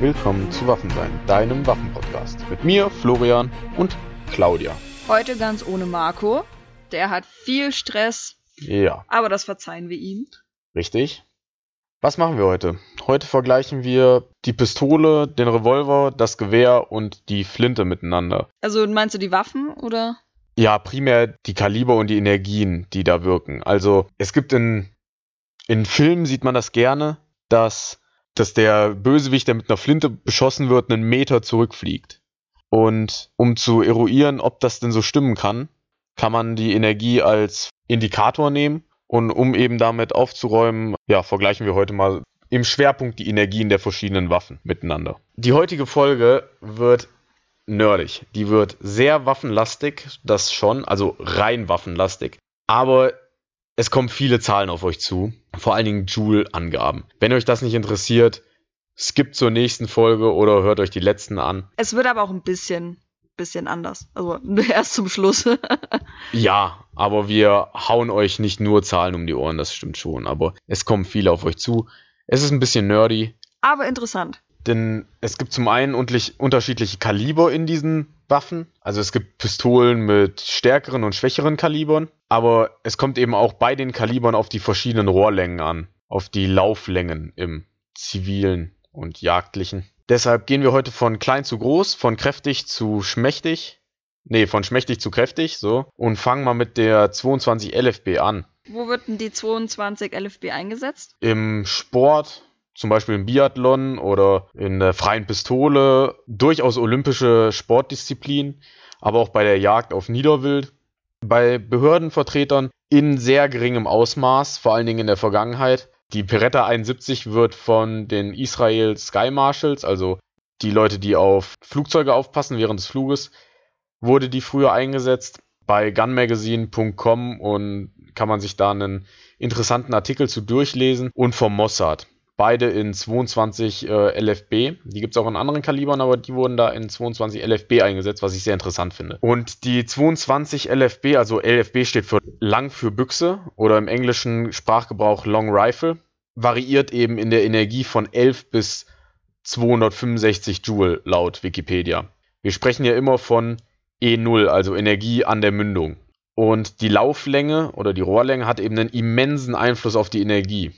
willkommen zu Waffensein, deinem Waffenpodcast. Mit mir, Florian und Claudia. Heute ganz ohne Marco. Der hat viel Stress, Ja, aber das verzeihen wir ihm. richtig. Was machen wir heute? Heute vergleichen wir die Pistole, den Revolver, das Gewehr und die Flinte miteinander. Also meinst du die Waffen oder? Ja, primär die Kaliber und die Energien, die da wirken. Also es gibt in, in Filmen sieht man das gerne, dass, dass der Bösewicht, der mit einer Flinte beschossen wird, einen Meter zurückfliegt. Und um zu eruieren, ob das denn so stimmen kann, kann man die Energie als Indikator nehmen. Und um eben damit aufzuräumen, ja, vergleichen wir heute mal im Schwerpunkt die Energien der verschiedenen Waffen miteinander. Die heutige Folge wird nerdig. Die wird sehr waffenlastig, das schon, also rein waffenlastig. Aber es kommen viele Zahlen auf euch zu, vor allen Dingen Joule-Angaben. Wenn euch das nicht interessiert, skippt zur nächsten Folge oder hört euch die letzten an. Es wird aber auch ein bisschen, bisschen anders. Also erst zum Schluss. Ja, aber wir hauen euch nicht nur Zahlen um die Ohren, das stimmt schon. Aber es kommen viele auf euch zu. Es ist ein bisschen nerdy, aber interessant. denn es gibt zum einen unterschiedliche Kaliber in diesen Waffen. Also es gibt Pistolen mit stärkeren und schwächeren Kalibern, aber es kommt eben auch bei den Kalibern auf die verschiedenen Rohrlängen an, auf die Lauflängen im zivilen und jagdlichen. Deshalb gehen wir heute von klein zu groß, von kräftig zu schmächtig. Nee, von schmächtig zu kräftig, so. Und fangen mal mit der 22 LFB an. Wo wird denn die 22 LFB eingesetzt? im Sport, zum Beispiel im Biathlon oder in der freien Pistole, durchaus olympische Sportdisziplin, aber auch bei der Jagd auf Niederwild. Bei Behördenvertretern in sehr geringem Ausmaß, vor allen Dingen in der Vergangenheit. Die Beretta 71 wird von den Israel Sky Marshals, also die Leute, die auf Flugzeuge aufpassen während des Fluges, wurde die früher eingesetzt. Bei gunmagazine.com und kann man sich da einen interessanten Artikel zu durchlesen und vom Mossad. Beide in 22 äh, LFB. Die gibt es auch in anderen Kalibern, aber die wurden da in 22 LFB eingesetzt, was ich sehr interessant finde. Und die 22 LFB, also LFB steht für lang für Büchse oder im englischen Sprachgebrauch Long Rifle, variiert eben in der Energie von 11 bis 265 Joule laut Wikipedia. Wir sprechen ja immer von E0, also Energie an der Mündung. Und die Lauflänge oder die Rohrlänge hat eben einen immensen Einfluss auf die Energie.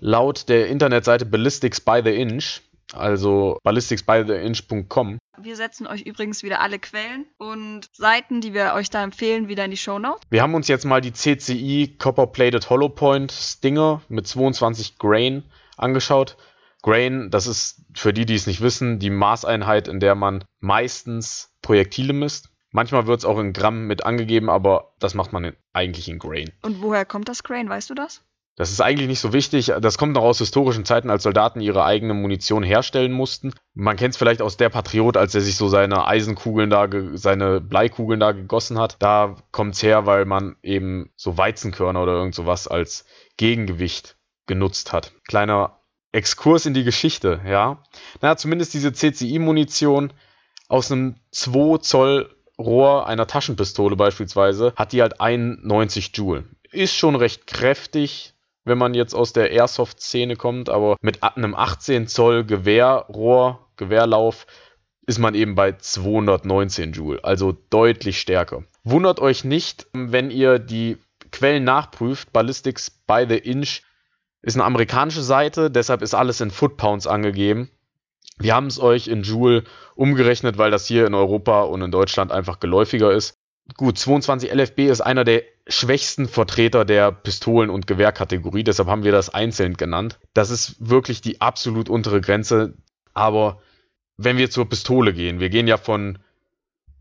Laut der Internetseite Ballistics by the Inch, also ballisticsbytheinch.com, Wir setzen euch übrigens wieder alle Quellen und Seiten, die wir euch da empfehlen, wieder in die Shownotes. wir haben uns jetzt mal die CCI Copper Plated Hollow Point Stinger mit 22 Grain angeschaut. Grain, das ist für die, die es nicht wissen, die Maßeinheit, in der man meistens Projektile misst. Manchmal wird es auch in Gramm mit angegeben, aber das macht man in, eigentlich in Grain. Und woher kommt das Crane, weißt du das? Das ist eigentlich nicht so wichtig. Das kommt noch aus historischen Zeiten, als Soldaten ihre eigene Munition herstellen mussten. Man kennt es vielleicht aus der Patriot, als er sich so seine Eisenkugeln da, seine Bleikugeln da gegossen hat. Da kommt es her, weil man eben so Weizenkörner oder irgend sowas als Gegengewicht genutzt hat. Kleiner Exkurs in die Geschichte, ja. Na, zumindest diese CCI-Munition aus einem 2 Zoll Rohr einer Taschenpistole beispielsweise hat die halt 91 Joule. Ist schon recht kräftig, wenn man jetzt aus der Airsoft-Szene kommt, aber mit einem 18 Zoll Gewehrrohr, Gewehrlauf, ist man eben bei 219 Joule, also deutlich stärker. Wundert euch nicht, wenn ihr die Quellen nachprüft. Ballistics by the Inch ist eine amerikanische Seite, deshalb ist alles in Foot-Pounds angegeben. Wir haben es euch in Joule umgerechnet, weil das hier in Europa und in Deutschland einfach geläufiger ist. Gut, 22 LFB ist einer der schwächsten Vertreter der Pistolen- und Gewehrkategorie, deshalb haben wir das einzeln genannt. Das ist wirklich die absolut untere Grenze, aber wenn wir zur Pistole gehen, wir gehen ja von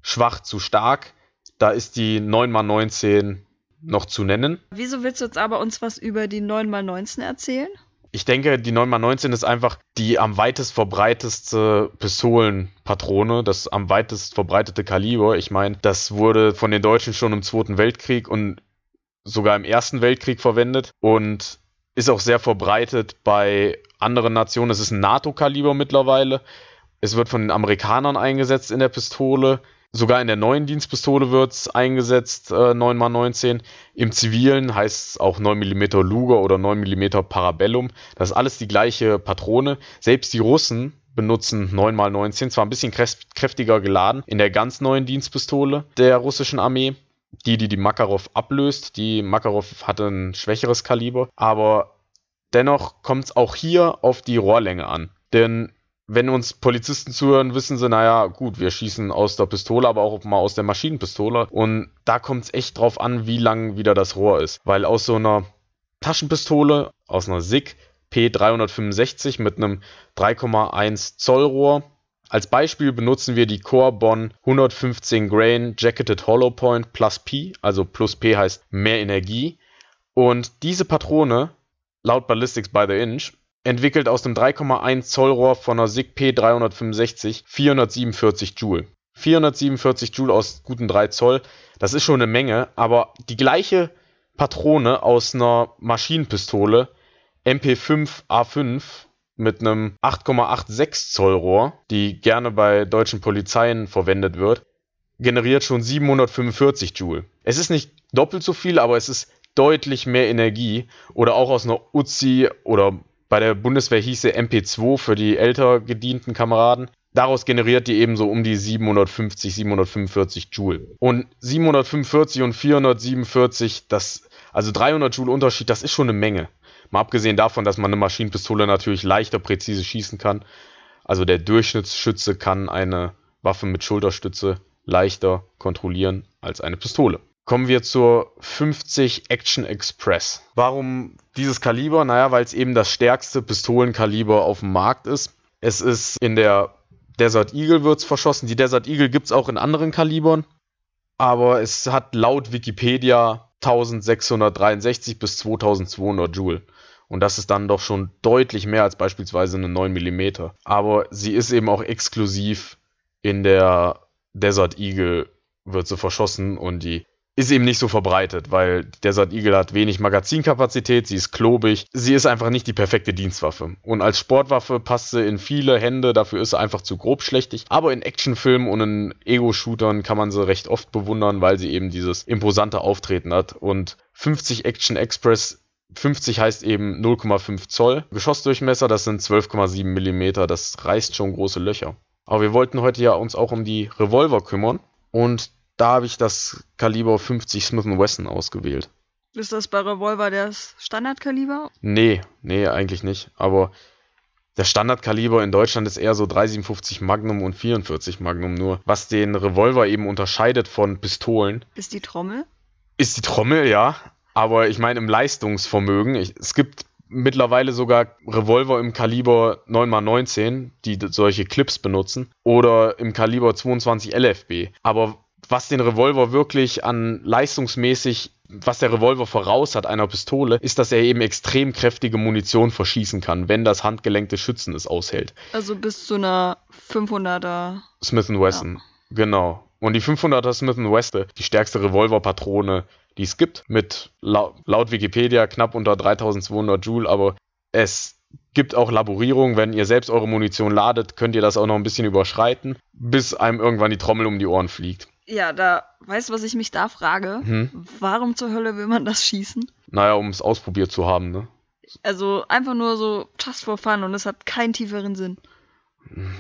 schwach zu stark, da ist die 9x19 noch zu nennen. Wieso willst du jetzt aber uns was über die 9x19 erzählen? Ich denke, die 9x19 ist einfach die am weitest verbreitetste Pistolenpatrone, das am weitest verbreitete Kaliber. Ich meine, das wurde von den Deutschen schon im Zweiten Weltkrieg und sogar im Ersten Weltkrieg verwendet und ist auch sehr verbreitet bei anderen Nationen. Es ist ein NATO-Kaliber mittlerweile. Es wird von den Amerikanern eingesetzt in der Pistole. Sogar in der neuen Dienstpistole wird es eingesetzt, äh, 9x19. Im Zivilen heißt es auch 9 mm Luger oder 9 mm Parabellum. Das ist alles die gleiche Patrone. Selbst die Russen, benutzen 9x19, zwar ein bisschen kräftiger geladen, in der ganz neuen Dienstpistole der russischen Armee. Die, die die Makarov ablöst. Die Makarov hatte ein schwächeres Kaliber, aber dennoch kommt es auch hier auf die Rohrlänge an. Denn wenn uns Polizisten zuhören, wissen sie, naja, gut, wir schießen aus der Pistole, aber auch mal aus der Maschinenpistole. Und da kommt es echt drauf an, wie lang wieder das Rohr ist. Weil aus so einer Taschenpistole, aus einer SIG P365 mit einem 3,1 Zoll Rohr. Als Beispiel benutzen wir die Corbon 115 Grain Jacketed Hollow Point plus P, also plus P heißt mehr Energie. Und diese Patrone, laut Ballistics by the Inch, entwickelt aus dem 3,1 Zoll Rohr von einer SIG P365 447 Joule. 447 Joule aus guten 3 Zoll, das ist schon eine Menge, aber die gleiche Patrone aus einer Maschinenpistole MP5 A5 mit einem 8,86 Zoll Rohr, die gerne bei deutschen Polizeien verwendet wird, generiert schon 745 Joule. Es ist nicht doppelt so viel, aber es ist deutlich mehr Energie. Oder auch aus einer Uzi oder bei der Bundeswehr hieße MP2 für die älter gedienten Kameraden. Daraus generiert die eben so um die 750, 745 Joule. Und 745 und 447, das, also 300 Joule Unterschied, das ist schon eine Menge. Mal abgesehen davon, dass man eine Maschinenpistole natürlich leichter präzise schießen kann. Also der Durchschnittsschütze kann eine Waffe mit Schulterstütze leichter kontrollieren als eine Pistole. Kommen wir zur 50 Action Express. Warum dieses Kaliber? Naja, weil es eben das stärkste Pistolenkaliber auf dem Markt ist. Es ist in der Desert Eagle wird's verschossen. Die Desert Eagle gibt es auch in anderen Kalibern. Aber es hat laut Wikipedia 1663 bis 2200 Joule. Und das ist dann doch schon deutlich mehr als beispielsweise eine 9 mm. Aber sie ist eben auch exklusiv in der Desert Eagle wird sie verschossen und die ist eben nicht so verbreitet, weil Desert Eagle hat wenig Magazinkapazität, sie ist klobig, sie ist einfach nicht die perfekte Dienstwaffe. Und als Sportwaffe passt sie in viele Hände, dafür ist sie einfach zu grobschlächtig. Aber in Actionfilmen und in Ego-Shootern kann man sie recht oft bewundern, weil sie eben dieses imposante Auftreten hat. Und 50 Action Express 50 heißt eben 0,5 Zoll. Geschossdurchmesser, das sind 12,7 Millimeter. Das reißt schon große Löcher. Aber wir wollten heute ja uns auch um die Revolver kümmern. Und da habe ich das Kaliber 50 Smith Wesson ausgewählt. Ist das bei Revolver das Standardkaliber? Nee, nee, eigentlich nicht. Aber der Standardkaliber in Deutschland ist eher so 357 Magnum und 44 Magnum nur. Was den Revolver eben unterscheidet von Pistolen. Ist die Trommel? Ist die Trommel, ja. Aber ich meine im Leistungsvermögen. Ich, es gibt mittlerweile sogar Revolver im Kaliber 9x19, die solche Clips benutzen. Oder im Kaliber 22 LFB. Aber was den Revolver wirklich an leistungsmäßig, was der Revolver voraus hat einer Pistole, ist, dass er eben extrem kräftige Munition verschießen kann, wenn das Handgelenk des Schützen es aushält. Also bis zu einer 500er Smith Wesson. Ja. Genau. Und die 500er Smith Wesson, die stärkste Revolverpatrone, die es gibt, mit laut, laut Wikipedia knapp unter 3200 Joule, aber es gibt auch Laborierungen, wenn ihr selbst eure Munition ladet, könnt ihr das auch noch ein bisschen überschreiten, bis einem irgendwann die Trommel um die Ohren fliegt. Ja, da, weißt du, was ich mich da frage? Hm? Warum zur Hölle will man das schießen? Naja, um es ausprobiert zu haben, ne? Also einfach nur so just for fun und es hat keinen tieferen Sinn.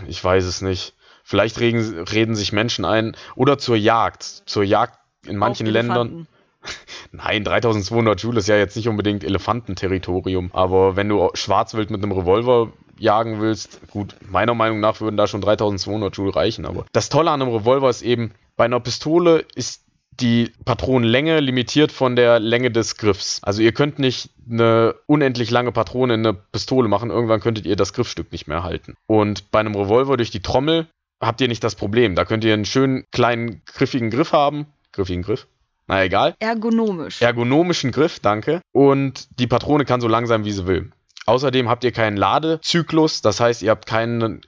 Ich weiß es nicht. Vielleicht reden, reden sich Menschen ein. Oder zur Jagd. Zur Jagd in manchen Ländern. Nein, 3200 Joule ist ja jetzt nicht unbedingt Elefantenterritorium. Aber wenn du Schwarzwild mit einem Revolver jagen willst, gut, meiner Meinung nach würden da schon 3200 Joule reichen. Aber das Tolle an einem Revolver ist eben, bei einer Pistole ist die Patronenlänge limitiert von der Länge des Griffs. Also ihr könnt nicht eine unendlich lange Patrone in eine Pistole machen, irgendwann könntet ihr das Griffstück nicht mehr halten. Und bei einem Revolver durch die Trommel habt ihr nicht das Problem. Da könnt ihr einen schönen kleinen griffigen Griff haben. Griffigen Griff? Na egal. Ergonomisch. Ergonomischen Griff, danke. Und die Patrone kann so lang sein, wie sie will. Außerdem habt ihr keinen Ladezyklus, das heißt, ihr habt kein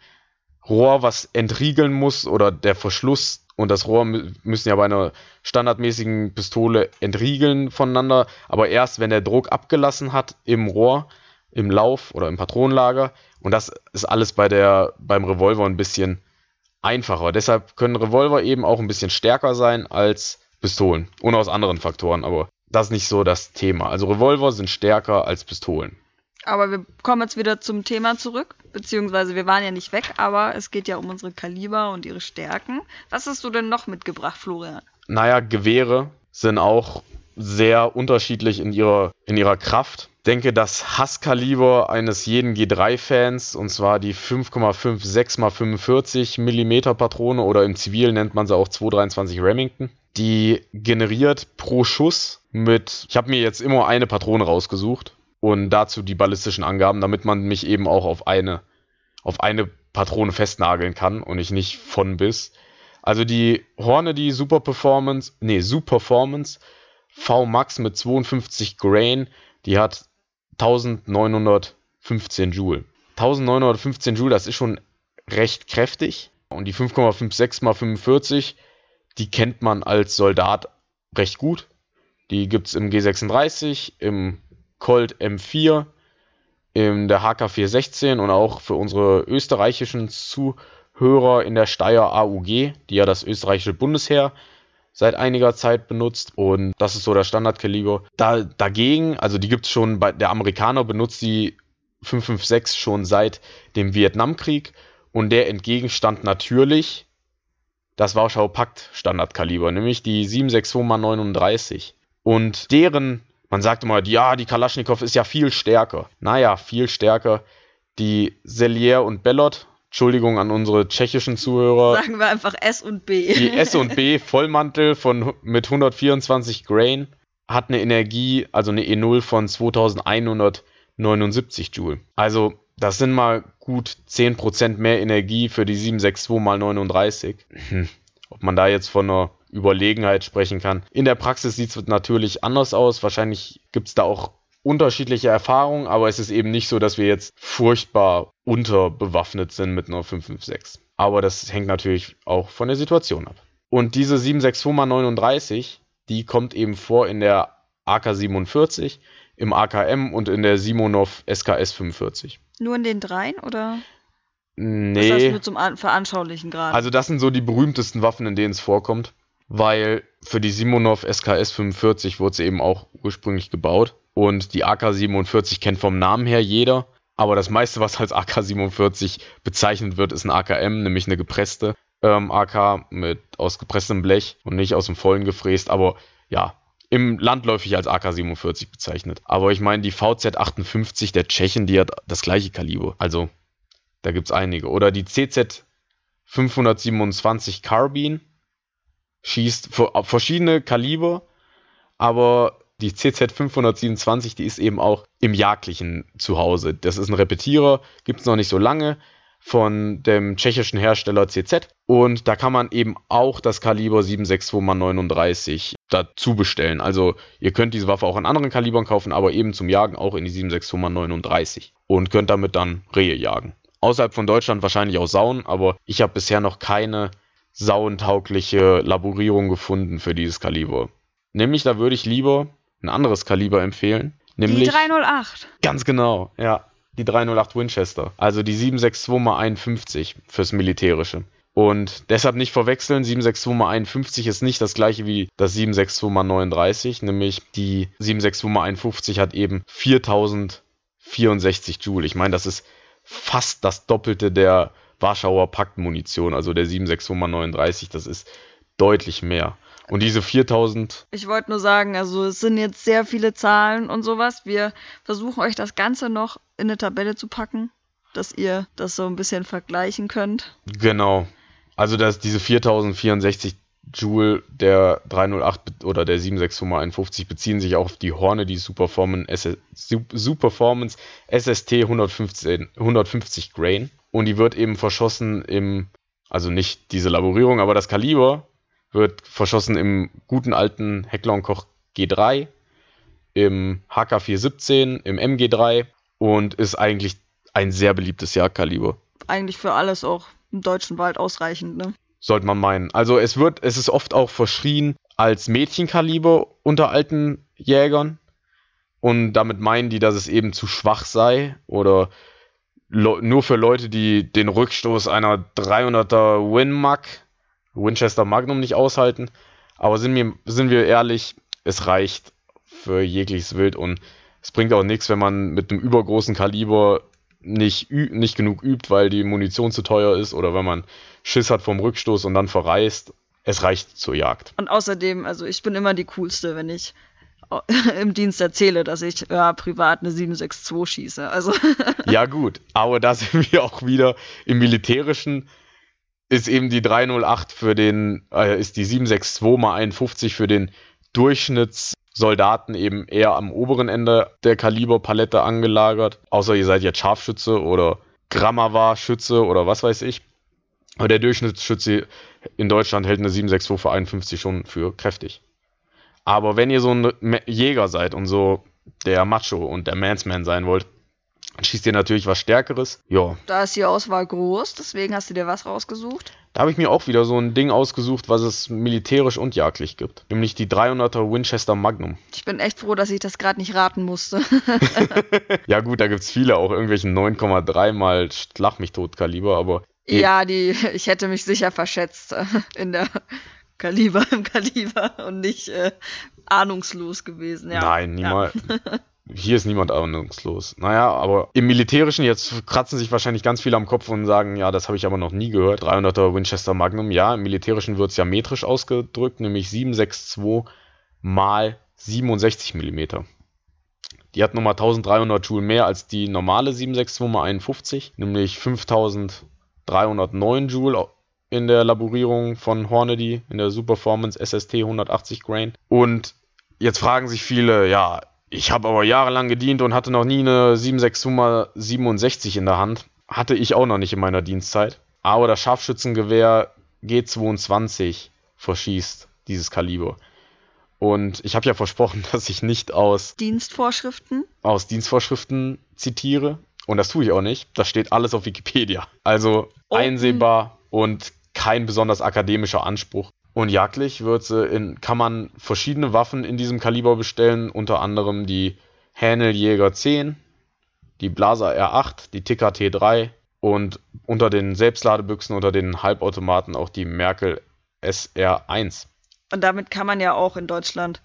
Rohr, was entriegeln muss oder der Verschluss und das Rohr müssen ja bei einer standardmäßigen Pistole entriegeln voneinander, aber erst wenn der Druck abgelassen hat im Rohr, im Lauf oder im Patronenlager. Und das ist alles bei der, beim Revolver ein bisschen einfacher. Deshalb können Revolver eben auch ein bisschen stärker sein als Pistolen. Und aus anderen Faktoren, aber das ist nicht so das Thema. Also Revolver sind stärker als Pistolen. Aber wir kommen jetzt wieder zum Thema zurück, beziehungsweise wir waren ja nicht weg, aber es geht ja um unsere Kaliber und ihre Stärken. Was hast du denn noch mitgebracht, Florian? Naja, Gewehre sind auch sehr unterschiedlich in ihrer, in ihrer Kraft. Ich denke, das Hasskaliber eines jeden G3-Fans, und zwar die 5,56 x 45 mm Patrone oder im Zivil nennt man sie auch 223 Remington, die generiert pro Schuss mit, ich habe mir jetzt immer eine Patrone rausgesucht und dazu die ballistischen Angaben, damit man mich eben auch auf eine, auf eine Patrone festnageln kann und ich nicht von bis. Also die Hornady Super Performance, nee, Super Performance V Max mit 52 Grain, die hat 1915 Joule. 1915 Joule, das ist schon recht kräftig. Und die 5,56 mal 45, die kennt man als Soldat recht gut. Die gibt es im G36, im Colt M4, in der HK416 und auch für unsere österreichischen Zuhörer in der Steyr AUG, die ja das österreichische Bundesheer seit einiger Zeit benutzt und das ist so der Standardkaliber. Da, dagegen, also die gibt es schon, bei, der Amerikaner benutzt die 556 schon seit dem Vietnamkrieg und der entgegenstand natürlich das Warschauer Pakt Standardkaliber, nämlich die 762x39. Und deren, man sagt immer, ja, die Kalaschnikow ist ja viel stärker. Naja, viel stärker. Die Sellier und Bellot Entschuldigung an unsere tschechischen Zuhörer. Sagen wir einfach S und B. Die S und B Vollmantel von, mit 124 Grain hat eine Energie, also eine E0 von 2179 Joule. Also das sind mal gut 10% mehr Energie für die 762 x 39. Hm. Ob man da jetzt von einer Überlegenheit sprechen kann. In der Praxis sieht es natürlich anders aus. Wahrscheinlich gibt es da auch unterschiedliche Erfahrungen, aber es ist eben nicht so, dass wir jetzt furchtbar unterbewaffnet sind mit einer 556. Aber das hängt natürlich auch von der Situation ab. Und diese 762x39, die kommt eben vor in der AK-47, im AKM und in der Simonov SKS 45. Nur in den dreien oder? Nee. Das heißt nur zum An Veranschaulichen gerade. Also das sind so die berühmtesten Waffen, in denen es vorkommt, weil für die Simonov SKS 45 wurde sie eben auch ursprünglich gebaut. Und die AK-47 kennt vom Namen her jeder. Aber das meiste, was als AK-47 bezeichnet wird, ist ein AKM, nämlich eine gepresste ähm, AK mit aus gepresstem Blech und nicht aus dem Vollen gefräst. Aber ja, im landläufig als AK-47 bezeichnet. Aber ich meine, die VZ-58 der Tschechen, die hat das gleiche Kaliber. Also, da gibt es einige. Oder die CZ-527 Carbine schießt verschiedene Kaliber, aber die CZ 527, die ist eben auch im Jagdlichen zu Hause. Das ist ein Repetierer, gibt es noch nicht so lange von dem tschechischen Hersteller CZ. Und da kann man eben auch das Kaliber 762x39 dazu bestellen. Also ihr könnt diese Waffe auch in anderen Kalibern kaufen, aber eben zum Jagen auch in die 762x39 und könnt damit dann Rehe jagen. Außerhalb von Deutschland wahrscheinlich auch Sauen, aber ich habe bisher noch keine sauentaugliche Laborierung gefunden für dieses Kaliber. Nämlich da würde ich lieber ein anderes Kaliber empfehlen. Nämlich, die 308. Ganz genau, ja. Die 308 Winchester. Also die 762x51 fürs Militärische. Und deshalb nicht verwechseln, 762x51 ist nicht das gleiche wie das 762x39, nämlich die 762x51 hat eben 4064 Joule. Ich meine, das ist fast das Doppelte der Warschauer Paktmunition, also der 762x39, das ist deutlich mehr. Und diese 4000. Ich wollte nur sagen, also es sind jetzt sehr viele Zahlen und sowas. Wir versuchen euch das Ganze noch in eine Tabelle zu packen, dass ihr das so ein bisschen vergleichen könnt. Genau. Also dass diese 4064 Joule der 308 oder der 76551 beziehen sich auch auf die Horne, die Superformance, SST 115, 150 Grain. Und die wird eben verschossen im, also nicht diese Laborierung, aber das Kaliber wird verschossen im guten alten Hecklon Koch G3, im HK417, im MG3 und ist eigentlich ein sehr beliebtes Jagdkaliber. Eigentlich für alles auch im deutschen Wald ausreichend, ne? Sollte man meinen. Also es wird, es ist oft auch verschrien als Mädchenkaliber unter alten Jägern. Und damit meinen die, dass es eben zu schwach sei oder nur für Leute, die den Rückstoß einer 300er Winmag Winchester Magnum nicht aushalten. Aber sind wir, sind wir ehrlich, es reicht für jegliches Wild und es bringt auch nichts, wenn man mit einem übergroßen Kaliber nicht, nicht genug übt, weil die Munition zu teuer ist oder wenn man Schiss hat vom Rückstoß und dann verreist. Es reicht zur Jagd. Und außerdem, also ich bin immer die coolste, wenn ich im Dienst erzähle, dass ich ja, privat eine 762 schieße. Also ja gut, aber da sind wir auch wieder im militärischen ist eben die 308 für den äh, ist die 762 mal 51 für den Durchschnittssoldaten eben eher am oberen Ende der Kaliberpalette angelagert, außer ihr seid jetzt Scharfschütze oder Grammar-Schütze oder was weiß ich. Aber der Durchschnittsschütze in Deutschland hält eine 762 für 51 schon für kräftig. Aber wenn ihr so ein Jäger seid und so der Macho und der Mansman sein wollt, dann schießt ihr natürlich was Stärkeres. Ja. Da ist die Auswahl groß, deswegen hast du dir was rausgesucht? Da habe ich mir auch wieder so ein Ding ausgesucht, was es militärisch und jagdlich gibt. Nämlich die 300er Winchester Magnum. Ich bin echt froh, dass ich das gerade nicht raten musste. ja gut, da gibt es viele, auch irgendwelchen 9,3 mal Schlag mich tot Kaliber, aber... Ja, die, ich hätte mich sicher verschätzt in der Kaliber im Kaliber und nicht äh, ahnungslos gewesen. Ja. Nein, niemals. Ja. Hier ist niemand ahnungslos. Naja, aber im Militärischen, jetzt kratzen sich wahrscheinlich ganz viele am Kopf und sagen, ja, das habe ich aber noch nie gehört. 300er Winchester Magnum, ja, im Militärischen wird es ja metrisch ausgedrückt, nämlich 762 mal 67 mm. Die hat nochmal 1300 Joule mehr als die normale 762 mal 51, nämlich 5309 Joule in der Laborierung von Hornady in der Superformance SST 180 Grain. Und jetzt fragen sich viele, ja, ich habe aber jahrelang gedient und hatte noch nie eine 762 67 in der Hand. Hatte ich auch noch nicht in meiner Dienstzeit. Aber das Scharfschützengewehr G22 verschießt dieses Kaliber. Und ich habe ja versprochen, dass ich nicht aus Dienstvorschriften aus Dienstvorschriften zitiere. Und das tue ich auch nicht. Das steht alles auf Wikipedia. Also Open. einsehbar und kein besonders akademischer Anspruch. Und jagdlich in, kann man verschiedene Waffen in diesem Kaliber bestellen, unter anderem die Hänel 10, die Blaser R8, die Ticker T3 und unter den Selbstladebüchsen, unter den Halbautomaten auch die Merkel SR1. Und damit kann man ja auch in Deutschland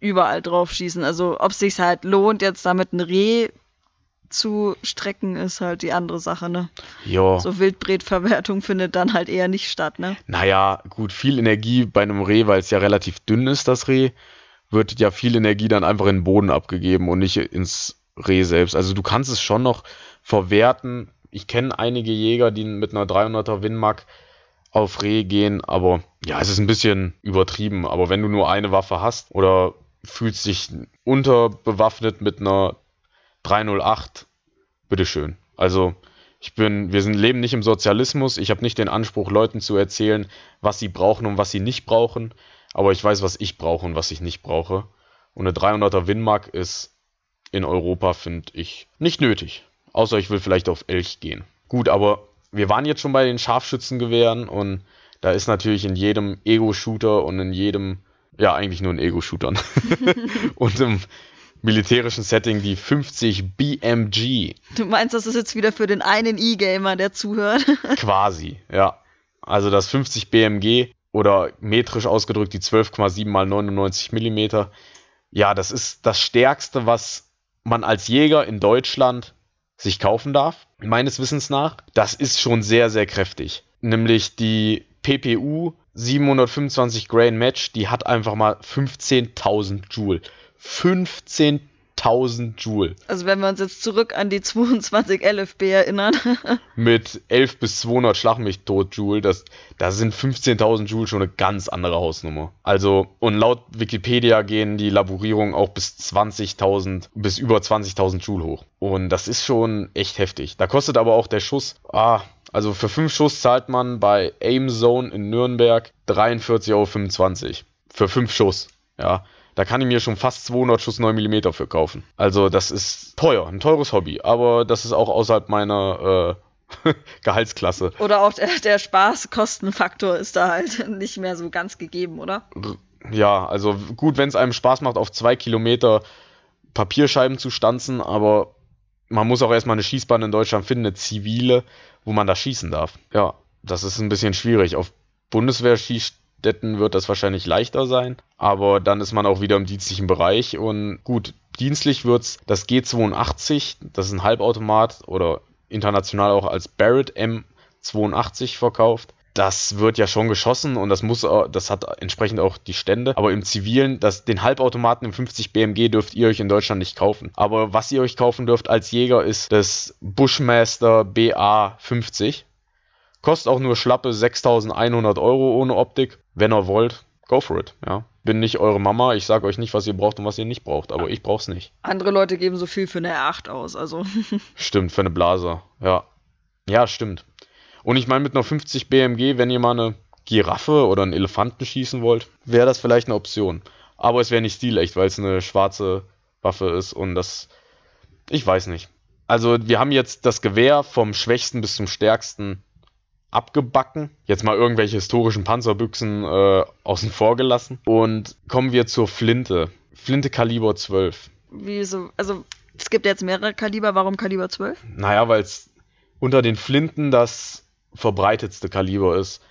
überall drauf schießen. Also ob es sich halt lohnt, jetzt damit ein Reh zu strecken, ist halt die andere Sache, ne? Ja. So Wildbretverwertung findet dann halt eher nicht statt, ne? Naja, gut, viel Energie bei einem Reh, weil es ja relativ dünn ist, das Reh, wird ja viel Energie dann einfach in den Boden abgegeben und nicht ins Reh selbst. Also du kannst es schon noch verwerten. Ich kenne einige Jäger, die mit einer 300er Winmark auf Reh gehen, aber ja, es ist ein bisschen übertrieben. Aber wenn du nur eine Waffe hast oder fühlst dich unterbewaffnet mit einer 308, bitteschön. Also, ich bin, wir sind, leben nicht im Sozialismus. Ich habe nicht den Anspruch, Leuten zu erzählen, was sie brauchen und was sie nicht brauchen. Aber ich weiß, was ich brauche und was ich nicht brauche. Und eine 300er Winmark ist in Europa, finde ich, nicht nötig. Außer ich will vielleicht auf Elch gehen. Gut, aber wir waren jetzt schon bei den Scharfschützengewehren und da ist natürlich in jedem Ego-Shooter und in jedem, ja, eigentlich nur in Ego-Shootern. und im militärischen Setting die 50 BMG. Du meinst, das ist jetzt wieder für den einen E-Gamer, der zuhört? Quasi, ja. Also das 50 BMG oder metrisch ausgedrückt die 12,7 mal 99 mm. Ja, das ist das Stärkste, was man als Jäger in Deutschland sich kaufen darf, meines Wissens nach. Das ist schon sehr, sehr kräftig. Nämlich die PPU 725 Grain Match, die hat einfach mal 15.000 Joule. 15.000 Joule. Also wenn wir uns jetzt zurück an die 22 LFB erinnern. Mit 11 bis 200 Schlag mich tot Joule, das, da sind 15.000 Joule schon eine ganz andere Hausnummer. Also, und laut Wikipedia gehen die Laborierungen auch bis 20.000, bis über 20.000 Joule hoch. Und das ist schon echt heftig. Da kostet aber auch der Schuss, ah, also für 5 Schuss zahlt man bei Aim Zone in Nürnberg 43,25 Euro. Für 5 Schuss, ja. Da kann ich mir schon fast 200 Schuss 9 mm für kaufen. Also das ist teuer, ein teures Hobby. Aber das ist auch außerhalb meiner äh, Gehaltsklasse. Oder auch der, der Spaßkostenfaktor ist da halt nicht mehr so ganz gegeben, oder? Ja, also gut, wenn es einem Spaß macht, auf zwei Kilometer Papierscheiben zu stanzen, aber man muss auch erstmal eine Schießbahn in Deutschland finden, eine zivile, wo man da schießen darf. Ja, das ist ein bisschen schwierig. Auf Bundeswehr schießt Kadetten wird das wahrscheinlich leichter sein, aber dann ist man auch wieder im dienstlichen Bereich und gut, dienstlich wird's das G82, das ist ein Halbautomat oder international auch als Barrett M82 verkauft das wird ja schon geschossen und das muss, das hat entsprechend auch die Stände. Aber im Zivilen, das, den Halbautomaten im 50 BMG dürft ihr euch in Deutschland nicht kaufen. Aber was ihr euch kaufen dürft als Jäger ist das Bushmaster BA 50. Kostet auch nur schlappe 6100 Euro ohne Optik. Wenn ihr wollt, go for it, ja. Bin nicht eure Mama, ich sage euch nicht, was ihr braucht und was ihr nicht braucht, aber ich brauch's nicht. Andere Leute geben so viel für eine R8 aus, also. stimmt, für eine Blase, ja. Ja, stimmt. Und ich meine, mit einer 50 BMG, wenn ihr mal eine Giraffe oder einen Elefanten schießen wollt, wäre das vielleicht eine Option. Aber es wäre nicht stilecht, weil es eine schwarze Waffe ist und das. Ich weiß nicht. Also, wir haben jetzt das Gewehr vom schwächsten bis zum stärksten abgebacken. Jetzt mal irgendwelche historischen Panzerbüchsen äh, außen vor gelassen. Und kommen wir zur Flinte. Flinte Kaliber 12. Wieso? Also, es gibt jetzt mehrere Kaliber. Warum Kaliber 12? Naja, weil es unter den Flinten das verbreitetste Kaliber ist.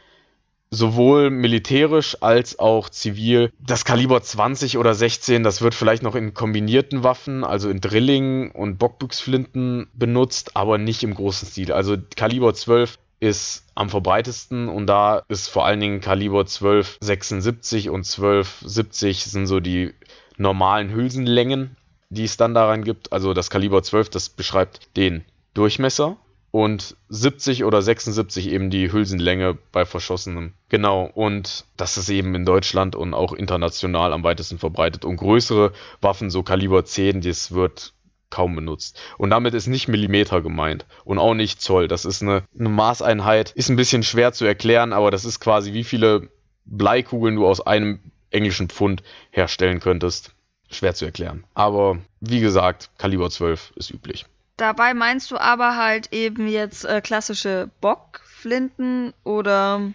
Sowohl militärisch als auch zivil. Das Kaliber 20 oder 16, das wird vielleicht noch in kombinierten Waffen, also in Drilling und Bockbüchsflinten benutzt, aber nicht im großen Stil. Also Kaliber 12 ist am verbreitesten und da ist vor allen Dingen Kaliber 1276 und 1270 sind so die normalen Hülsenlängen, die es dann daran gibt. Also das Kaliber 12, das beschreibt den Durchmesser und 70 oder 76 eben die Hülsenlänge bei Verschossenem. Genau, und das ist eben in Deutschland und auch international am weitesten verbreitet. Und größere Waffen, so Kaliber 10, das wird kaum benutzt. Und damit ist nicht Millimeter gemeint und auch nicht Zoll. Das ist eine, eine Maßeinheit, ist ein bisschen schwer zu erklären, aber das ist quasi, wie viele Bleikugeln du aus einem englischen Pfund herstellen könntest. Schwer zu erklären. Aber wie gesagt, Kaliber 12 ist üblich. Dabei meinst du aber halt eben jetzt äh, klassische Bockflinten oder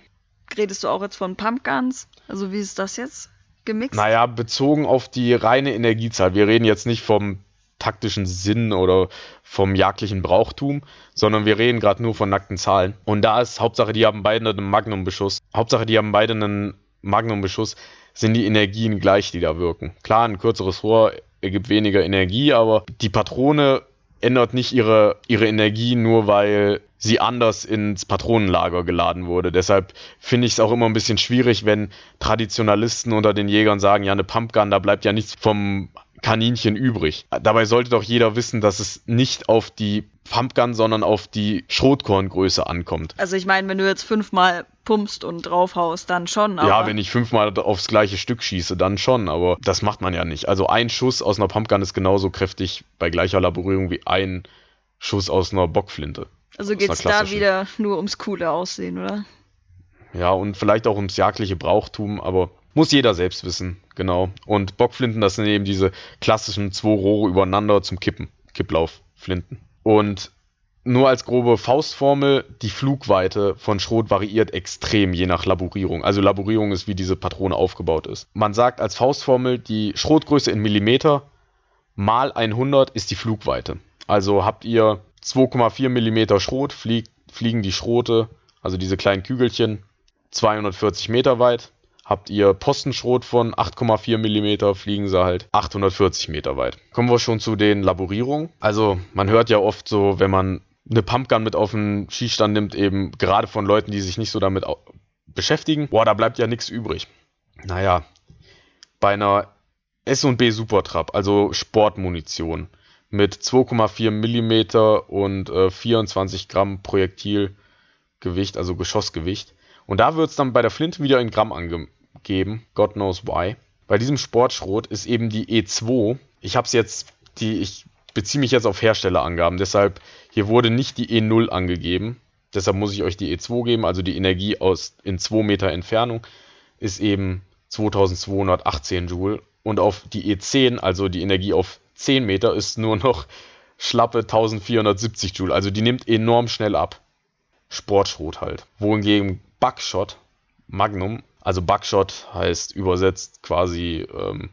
redest du auch jetzt von Pumpguns? Also wie ist das jetzt gemixt? Naja, bezogen auf die reine Energiezahl. Wir reden jetzt nicht vom taktischen Sinn oder vom jagdlichen Brauchtum, sondern wir reden gerade nur von nackten Zahlen. Und da ist Hauptsache, die haben beide einen Magnumbeschuss. Hauptsache, die haben beide einen Magnumbeschuss, sind die Energien gleich, die da wirken. Klar, ein kürzeres Rohr ergibt weniger Energie, aber die Patrone ändert nicht ihre, ihre Energie nur, weil sie anders ins Patronenlager geladen wurde. Deshalb finde ich es auch immer ein bisschen schwierig, wenn Traditionalisten unter den Jägern sagen, ja, eine Pumpgun, da bleibt ja nichts vom Kaninchen übrig. Dabei sollte doch jeder wissen, dass es nicht auf die Pumpgun, sondern auf die Schrotkorngröße ankommt. Also ich meine, wenn du jetzt fünfmal pumpst und draufhaust, dann schon. ja, wenn ich fünfmal aufs gleiche Stück schieße, dann schon, aber das macht man ja nicht. Also ein Schuss aus einer Pumpgun ist genauso kräftig bei gleicher Laborierung wie ein Schuss aus einer Bockflinte. Also geht es da wieder nur ums coole Aussehen, oder? Ja, und vielleicht auch ums jagdliche Brauchtum, aber muss jeder selbst wissen, genau. Und Bockflinten, das sind eben diese klassischen zwei Rohre übereinander zum Kippen, Kipplaufflinten. Und nur als grobe Faustformel, die Flugweite von Schrot variiert extrem je nach Laborierung. Also Laborierung ist, wie diese Patrone aufgebaut ist. Man sagt als Faustformel, die Schrotgröße in Millimeter mal 100 ist die Flugweite. Also habt ihr 2,4 Millimeter Schrot, flieg, fliegen die Schrote, also diese kleinen Kügelchen, 240 Meter weit. Habt ihr Postenschrot von 8,4 mm, fliegen sie halt 840 Meter weit. Kommen wir schon zu den Laborierungen. Also man hört ja oft so, wenn man eine Pumpgun mit auf den Schießstand nimmt, eben gerade von Leuten, die sich nicht so damit beschäftigen, boah, da bleibt ja nichts übrig. Naja, bei einer S&B Supertrap, also Sportmunition, mit 2,4 mm und äh, 24 Gramm Projektilgewicht, also Geschossgewicht, und da wird es dann bei der Flinte wieder in Gramm angegeben. God knows why. Bei diesem Sportschrot ist eben die E2. Ich habe es jetzt, die, ich beziehe mich jetzt auf Herstellerangaben. Deshalb, hier wurde nicht die E0 angegeben. Deshalb muss ich euch die E2 geben. Also die Energie aus in 2 Meter Entfernung ist eben 2218 Joule. Und auf die E10, also die Energie auf 10 Meter, ist nur noch schlappe 1470 Joule. Also die nimmt enorm schnell ab. Sportschrot halt. Wohingegen Buckshot Magnum. Also Buckshot heißt übersetzt quasi ähm,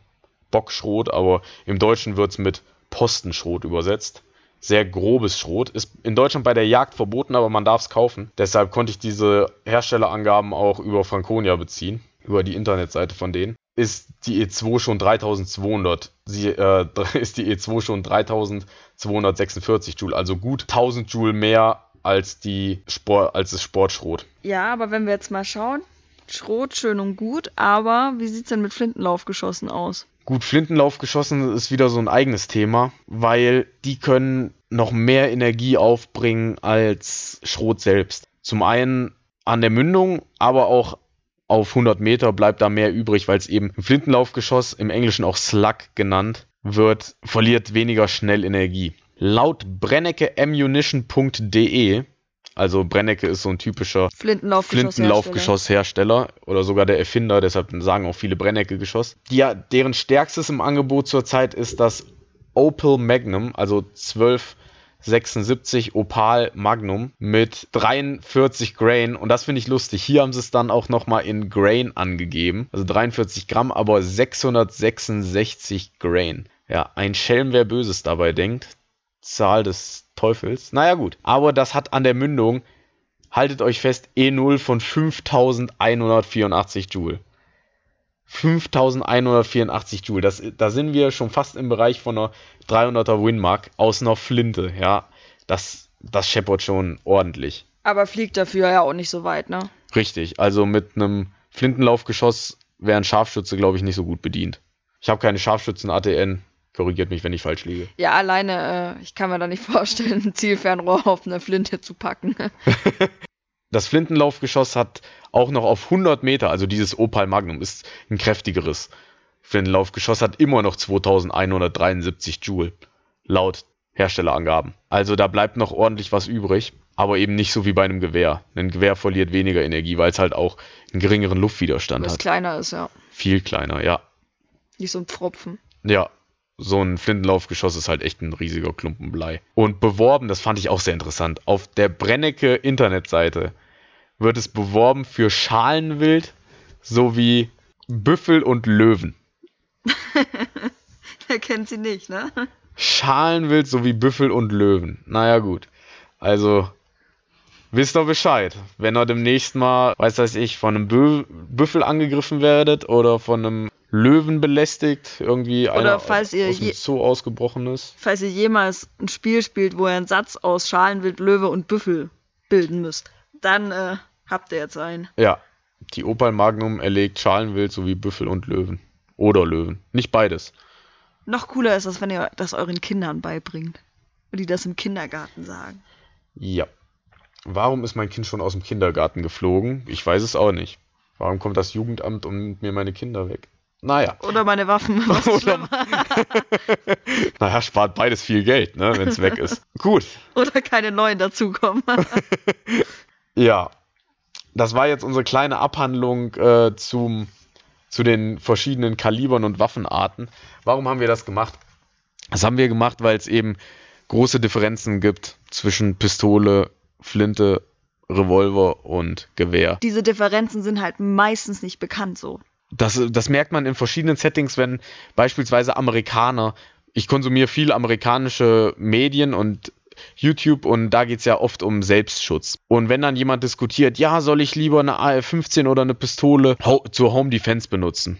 Bockschrot, aber im Deutschen wird es mit Postenschrot übersetzt. Sehr grobes Schrot. Ist in Deutschland bei der Jagd verboten, aber man darf es kaufen. Deshalb konnte ich diese Herstellerangaben auch über Franconia beziehen. über die Internetseite von denen, ist die E2 schon 3200. Sie äh, ist die E2 schon 3246 Joule, also gut 1000 Joule mehr als die Sport, als das Sportschrot. Ja, aber wenn wir jetzt mal schauen, Schrot schön und gut, aber wie sieht's denn mit Flintenlaufgeschossen aus? Gut, Flintenlaufgeschossen ist wieder so ein eigenes Thema, weil die können noch mehr Energie aufbringen als Schrot selbst. Zum einen an der Mündung, aber auch auf 100 Meter bleibt da mehr übrig, weil es eben ein Flintenlaufgeschoss, im Englischen auch Slug genannt wird, verliert weniger schnell Energie. Laut brennecke-ammunition.de, also Brennecke ist so ein typischer Flintenlaufgeschosshersteller oder sogar der Erfinder, deshalb sagen auch viele Brennecke-Geschoss. Die, deren stärkstes im Angebot zurzeit ist das Opel Magnum, also 12 76 Opal Magnum mit 43 Grain und das finde ich lustig. Hier haben sie es dann auch nochmal in Grain angegeben, also 43 Gramm, aber 666 Grain. Ja, ein Schelm, wer Böses dabei denkt. Zahl des Teufels. Naja gut, aber das hat an der Mündung, haltet euch fest, E0 von 5184 Joule. 5184 Joule. Das, da sind wir schon fast im Bereich von einer 300er Winmark aus einer Flinte. Ja, das, das scheppert schon ordentlich. Aber fliegt dafür ja auch nicht so weit, ne? Richtig. Also mit einem Flintenlaufgeschoss wäre ein Scharfschütze, glaube ich, nicht so gut bedient. Ich habe keine Scharfschützen-ATN. Korrigiert mich, wenn ich falsch liege. Ja, alleine, äh, ich kann mir da nicht vorstellen, ein Zielfernrohr auf eine Flinte zu packen. das Flintenlaufgeschoss hat auch noch auf 100 Meter, also dieses Opal Magnum ist ein kräftigeres Flintenlaufgeschoss, hat immer noch 2173 Joule, laut Herstellerangaben. Also da bleibt noch ordentlich was übrig, aber eben nicht so wie bei einem Gewehr. Ein Gewehr verliert weniger Energie, weil es halt auch einen geringeren Luftwiderstand Weil hat. kleiner ist, ja. Viel kleiner, ja. Nicht so ein Pfropfen. Ja, so ein Flintenlaufgeschoss ist halt echt ein riesiger Klumpen Blei. Und beworben, das fand ich auch sehr interessant, auf der Brennecke Internetseite wird es beworben für Schalenwild sowie Büffel und Löwen. Er kennt sie nicht, ne? Schalenwild sowie Büffel und Löwen. Naja, gut. Also, wisst ihr Bescheid. Wenn ihr demnächst mal, weiß weiß ich, von einem Bö Büffel angegriffen werdet oder von einem Löwen belästigt, irgendwie Oder einer falls ihr aus dem Zoo ausgebrochen ist. Falls ihr jemals ein Spiel spielt, wo ihr einen Satz aus Schalenwild, Löwe und Büffel bilden müsst, dann äh, habt ihr jetzt einen. Ja, die Opal Magnum erlegt Schalenwild sowie Büffel und Löwen. Oder Löwen. Nicht beides. Noch cooler ist das, wenn ihr das euren Kindern beibringt. Und die das im Kindergarten sagen. Ja. Warum ist mein Kind schon aus dem Kindergarten geflogen? Ich weiß es auch nicht. Warum kommt das Jugendamt und nimmt mir meine Kinder weg? Naja. Oder meine Waffen. Was Oder-? Naja, spart beides viel Geld, ne, wenn es weg ist. Gut. Oder keine neuen dazukommen. Ja. Das war jetzt unsere kleine Abhandlung äh, zum, zu den verschiedenen Kalibern und Waffenarten. Warum haben wir das gemacht? Das haben wir gemacht, weil es eben große Differenzen gibt zwischen Pistole, Flinte, Revolver und Gewehr. Diese Differenzen sind halt meistens nicht bekannt so. Das, das merkt man in verschiedenen Settings, wenn beispielsweise Amerikaner, ich konsumiere viel amerikanische Medien und YouTube und da geht es ja oft um Selbstschutz. Und wenn dann jemand diskutiert, ja, soll ich lieber eine AR-15 oder eine Pistole ho zur Home Defense benutzen?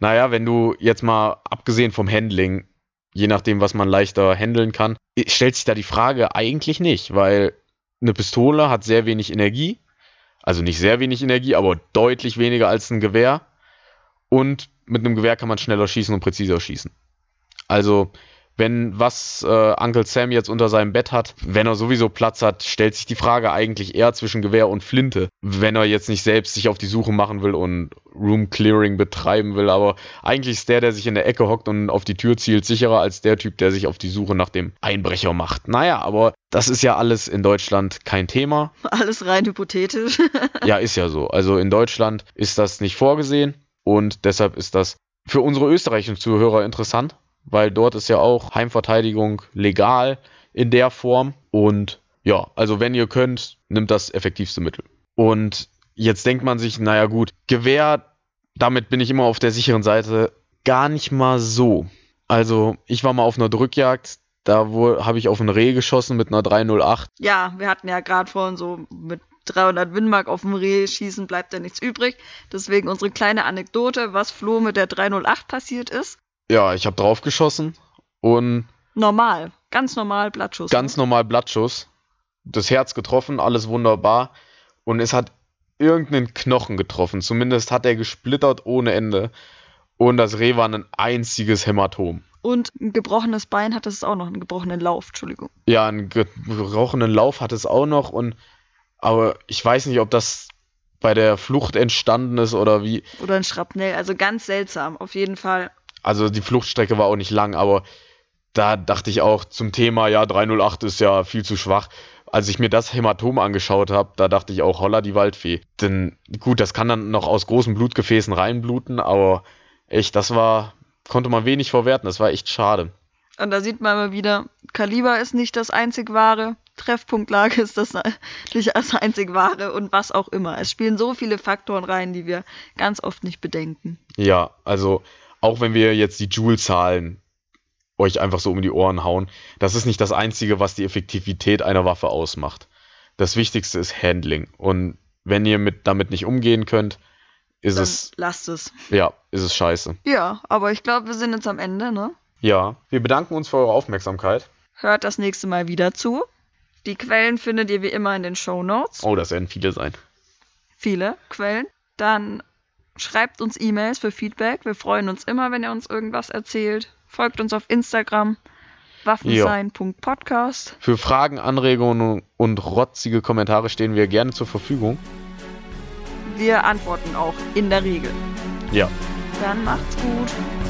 Naja, wenn du jetzt mal abgesehen vom Handling, je nachdem, was man leichter handeln kann, stellt sich da die Frage eigentlich nicht, weil eine Pistole hat sehr wenig Energie. Also nicht sehr wenig Energie, aber deutlich weniger als ein Gewehr. Und mit einem Gewehr kann man schneller schießen und präziser schießen. Also, wenn was äh, Uncle Sam jetzt unter seinem Bett hat, wenn er sowieso Platz hat, stellt sich die Frage eigentlich eher zwischen Gewehr und Flinte, wenn er jetzt nicht selbst sich auf die Suche machen will und Room Clearing betreiben will. Aber eigentlich ist der, der sich in der Ecke hockt und auf die Tür zielt, sicherer als der Typ, der sich auf die Suche nach dem Einbrecher macht. Naja, aber das ist ja alles in Deutschland kein Thema. Alles rein hypothetisch. Ja, ist ja so. Also in Deutschland ist das nicht vorgesehen und deshalb ist das für unsere österreichischen Zuhörer interessant, weil dort ist ja auch Heimverteidigung legal in der Form und ja, also wenn ihr könnt, nimmt das effektivste Mittel. Und jetzt denkt man sich, naja gut, Gewehr, damit bin ich immer auf der sicheren Seite, gar nicht mal so. Also ich war mal auf einer Drückjagd, da habe ich auf ein Reh geschossen mit einer 308 ja, wir hatten ja gerade vorhin so mit 300 Winmark auf dem Reh schießen, bleibt ja nichts übrig. Deswegen unsere kleine Anekdote, was Flo mit der 308 passiert ist. Ja, ich habe draufgeschossen und Normal, ganz normal Blattschuss. ganz normal Blattschuss. Das Herz getroffen, alles wunderbar. Und es hat irgendeinen Knochen getroffen. Zumindest hat er gesplittert ohne Ende. Und das Reh war ein einziges Hämatom. Und ein gebrochenes Bein hat es auch noch, einen gebrochenen Lauf, Entschuldigung. Ja, einen gebrochenen Lauf hat es auch noch. Und aber ich weiß nicht, ob das bei der Flucht entstanden ist oder wie. Oder ein Schrapnell, also ganz seltsam, auf jeden Fall. Also die Fluchtstrecke war auch nicht lang, aber da dachte ich auch zum Thema, ja, 308 ist ja viel zu schwach. Als ich mir das Hämatom angeschaut habe, da dachte ich auch, holla die Waldfee. Denn gut, das kann dann noch aus großen Blutgefäßen reinbluten, aber echt, das war, konnte man wenig verwerten, das war echt schade. Und da sieht man mal wieder, Kaliber ist nicht das einzig wahre, Treffpunktlage ist das nicht das einzig wahre und was auch immer. Es spielen so viele Faktoren rein, die wir ganz oft nicht bedenken. Ja, also auch wenn wir jetzt die Joule-Zahlen euch einfach so um die Ohren hauen, das ist nicht das Einzige, was die Effektivität einer Waffe ausmacht. Das Wichtigste ist Handling. Und wenn ihr mit, damit nicht umgehen könnt, ist Dann es, lasst es. ja, ist es scheiße. Ja, aber ich glaube, wir sind jetzt am Ende, ne? Ja, wir bedanken uns für eure Aufmerksamkeit. Hört das nächste Mal wieder zu. Die Quellen findet ihr wie immer in den Show Notes. Oh, das werden viele sein. Viele Quellen. Dann schreibt uns E-Mails für Feedback. Wir freuen uns immer, wenn ihr uns irgendwas erzählt. Folgt uns auf Instagram waffensein.podcast. Für Fragen, Anregungen und rotzige Kommentare stehen wir gerne zur Verfügung. Wir antworten auch in der Regel. Ja, Dann macht's gut.